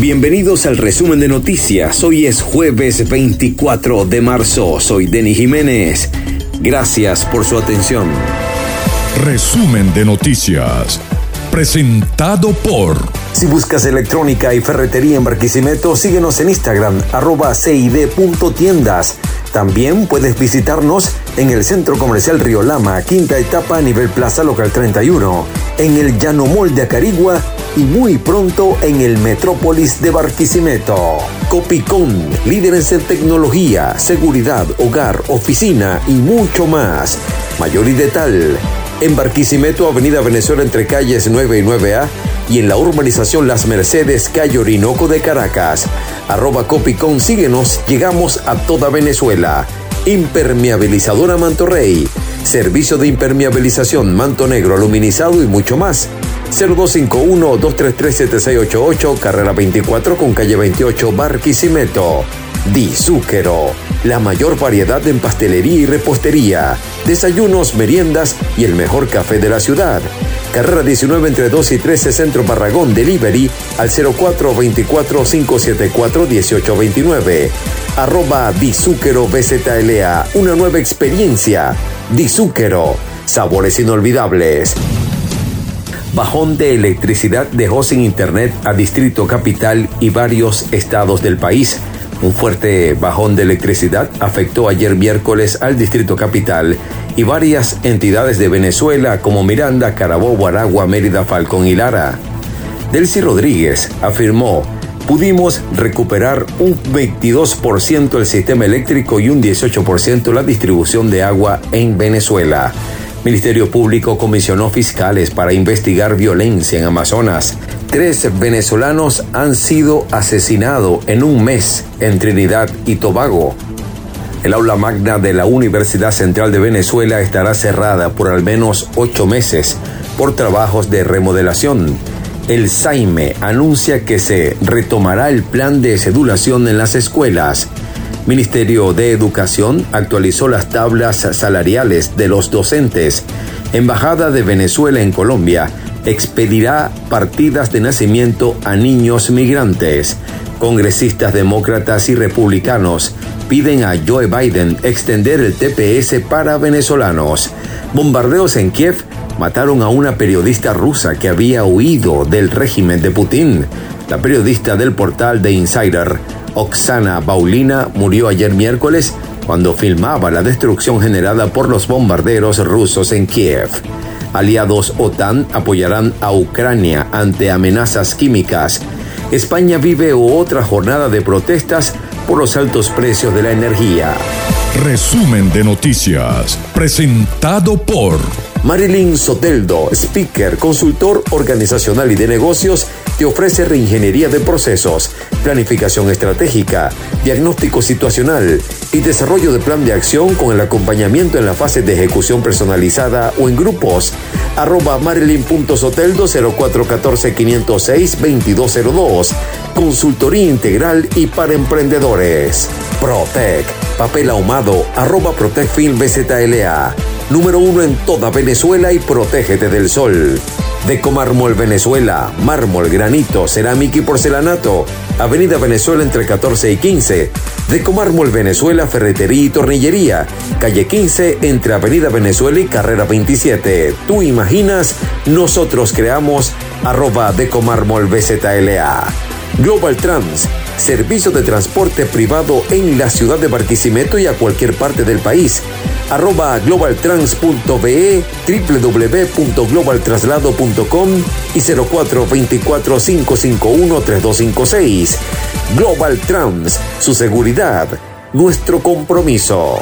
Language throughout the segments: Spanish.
Bienvenidos al resumen de noticias. Hoy es jueves 24 de marzo. Soy Denis Jiménez. Gracias por su atención. Resumen de noticias. Presentado por... Si buscas electrónica y ferretería en Barquisimeto, síguenos en Instagram, arroba cid.tiendas. También puedes visitarnos en el Centro Comercial Río Lama, quinta etapa, nivel Plaza Local 31, en el Llano de Acarigua y muy pronto en el Metrópolis de Barquisimeto. Copicón, líderes en tecnología, seguridad, hogar, oficina y mucho más. Mayor y detal. En Barquisimeto, Avenida Venezuela entre calles 9 y 9A y en la urbanización Las Mercedes, calle Orinoco de Caracas. Arroba Copicón, síguenos, llegamos a toda Venezuela. Impermeabilizadora Manto Rey. Servicio de impermeabilización, manto negro, aluminizado y mucho más. 0251-233-7688, carrera 24 con calle 28, Barquisimeto. Di Zúquero, la mayor variedad en pastelería y repostería, desayunos, meriendas y el mejor café de la ciudad. Carrera 19 entre 2 y 13 Centro Barragón Delivery al 0424-574-1829. Arroba Dizúquero BZLA, una nueva experiencia. Dizúquero, sabores inolvidables. Bajón de electricidad dejó sin internet a Distrito Capital y varios estados del país. Un fuerte bajón de electricidad afectó ayer miércoles al Distrito Capital y varias entidades de Venezuela como Miranda, Carabobo, Aragua, Mérida, Falcón y Lara. Delcy Rodríguez afirmó, pudimos recuperar un 22% el sistema eléctrico y un 18% la distribución de agua en Venezuela. Ministerio Público comisionó fiscales para investigar violencia en Amazonas. Tres venezolanos han sido asesinados en un mes en Trinidad y Tobago. El aula magna de la Universidad Central de Venezuela estará cerrada por al menos ocho meses por trabajos de remodelación. El SAIME anuncia que se retomará el plan de sedulación en las escuelas. Ministerio de Educación actualizó las tablas salariales de los docentes. Embajada de Venezuela en Colombia expedirá partidas de nacimiento a niños migrantes. Congresistas demócratas y republicanos piden a Joe Biden extender el TPS para venezolanos. Bombardeos en Kiev mataron a una periodista rusa que había huido del régimen de Putin. La periodista del portal The Insider Oksana Baulina murió ayer miércoles cuando filmaba la destrucción generada por los bombarderos rusos en Kiev. Aliados OTAN apoyarán a Ucrania ante amenazas químicas. España vive otra jornada de protestas por los altos precios de la energía. Resumen de noticias, presentado por Marilyn Soteldo, speaker, consultor organizacional y de negocios, te ofrece reingeniería de procesos, planificación estratégica, diagnóstico situacional y desarrollo de plan de acción con el acompañamiento en la fase de ejecución personalizada o en grupos. Arroba marilyn.soteldo 0414 506 2202. Consultoría integral y para emprendedores. Protec. Papel ahumado. Arroba Protec Film BZLA número uno en toda Venezuela y protégete del sol. Decomármol Venezuela, mármol, granito, cerámica y porcelanato. Avenida Venezuela entre 14 y 15. Decomármol Venezuela, ferretería y tornillería. Calle 15 entre Avenida Venezuela y Carrera 27. Tú imaginas, nosotros creamos arroba Decomármol BZLA. Global Trans, servicio de transporte privado en la ciudad de Barquisimeto y a cualquier parte del país arroba globaltrans.be, www.globaltraslado.com y 0424-551-3256. Global Trans, su seguridad, nuestro compromiso.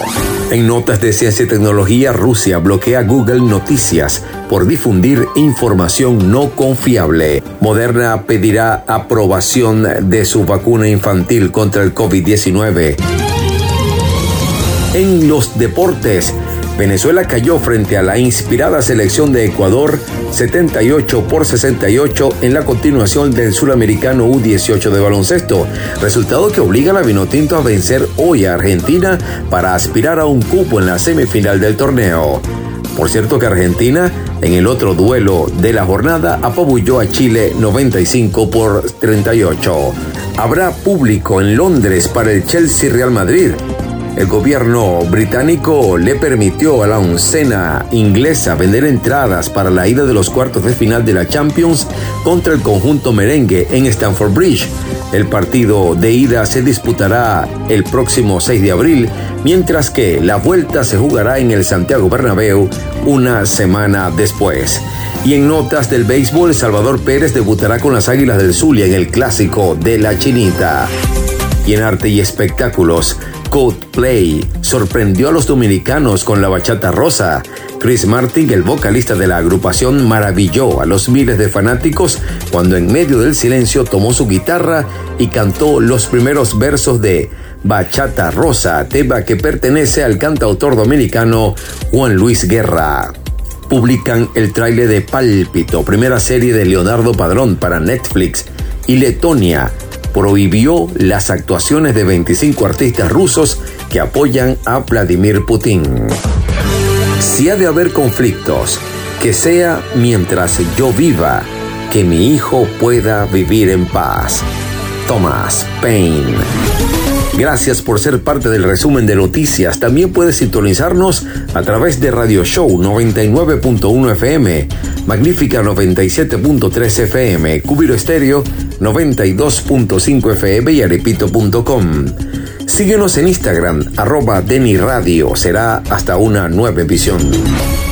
En notas de ciencia y tecnología, Rusia bloquea Google Noticias por difundir información no confiable. Moderna pedirá aprobación de su vacuna infantil contra el COVID-19 en los deportes. Venezuela cayó frente a la inspirada selección de Ecuador 78 por 68 en la continuación del suramericano U18 de baloncesto, resultado que obliga a la Vinotinto a vencer hoy a Argentina para aspirar a un cupo en la semifinal del torneo. Por cierto que Argentina, en el otro duelo de la jornada, apabulló a Chile 95 por 38. Habrá público en Londres para el Chelsea Real Madrid. El gobierno británico le permitió a la oncena inglesa vender entradas para la ida de los cuartos de final de la Champions contra el conjunto merengue en Stamford Bridge. El partido de ida se disputará el próximo 6 de abril, mientras que la vuelta se jugará en el Santiago Bernabéu una semana después. Y en notas del béisbol, Salvador Pérez debutará con las Águilas del Zulia en el clásico de la Chinita. Y en arte y espectáculos, Coldplay sorprendió a los dominicanos con la bachata rosa. Chris Martin, el vocalista de la agrupación, maravilló a los miles de fanáticos cuando en medio del silencio tomó su guitarra y cantó los primeros versos de Bachata Rosa, tema que pertenece al cantautor dominicano Juan Luis Guerra. Publican el tráiler de Pálpito, primera serie de Leonardo Padrón para Netflix, y Letonia prohibió las actuaciones de 25 artistas rusos que apoyan a Vladimir Putin. Si ha de haber conflictos, que sea mientras yo viva, que mi hijo pueda vivir en paz. Thomas Paine. Gracias por ser parte del resumen de noticias. También puedes sintonizarnos a través de Radio Show 99.1 FM, Magnífica 97.3 FM, Cubiro Estéreo 92.5 FM y arepito.com. Síguenos en Instagram, arroba Deni Radio. Será hasta una nueva emisión.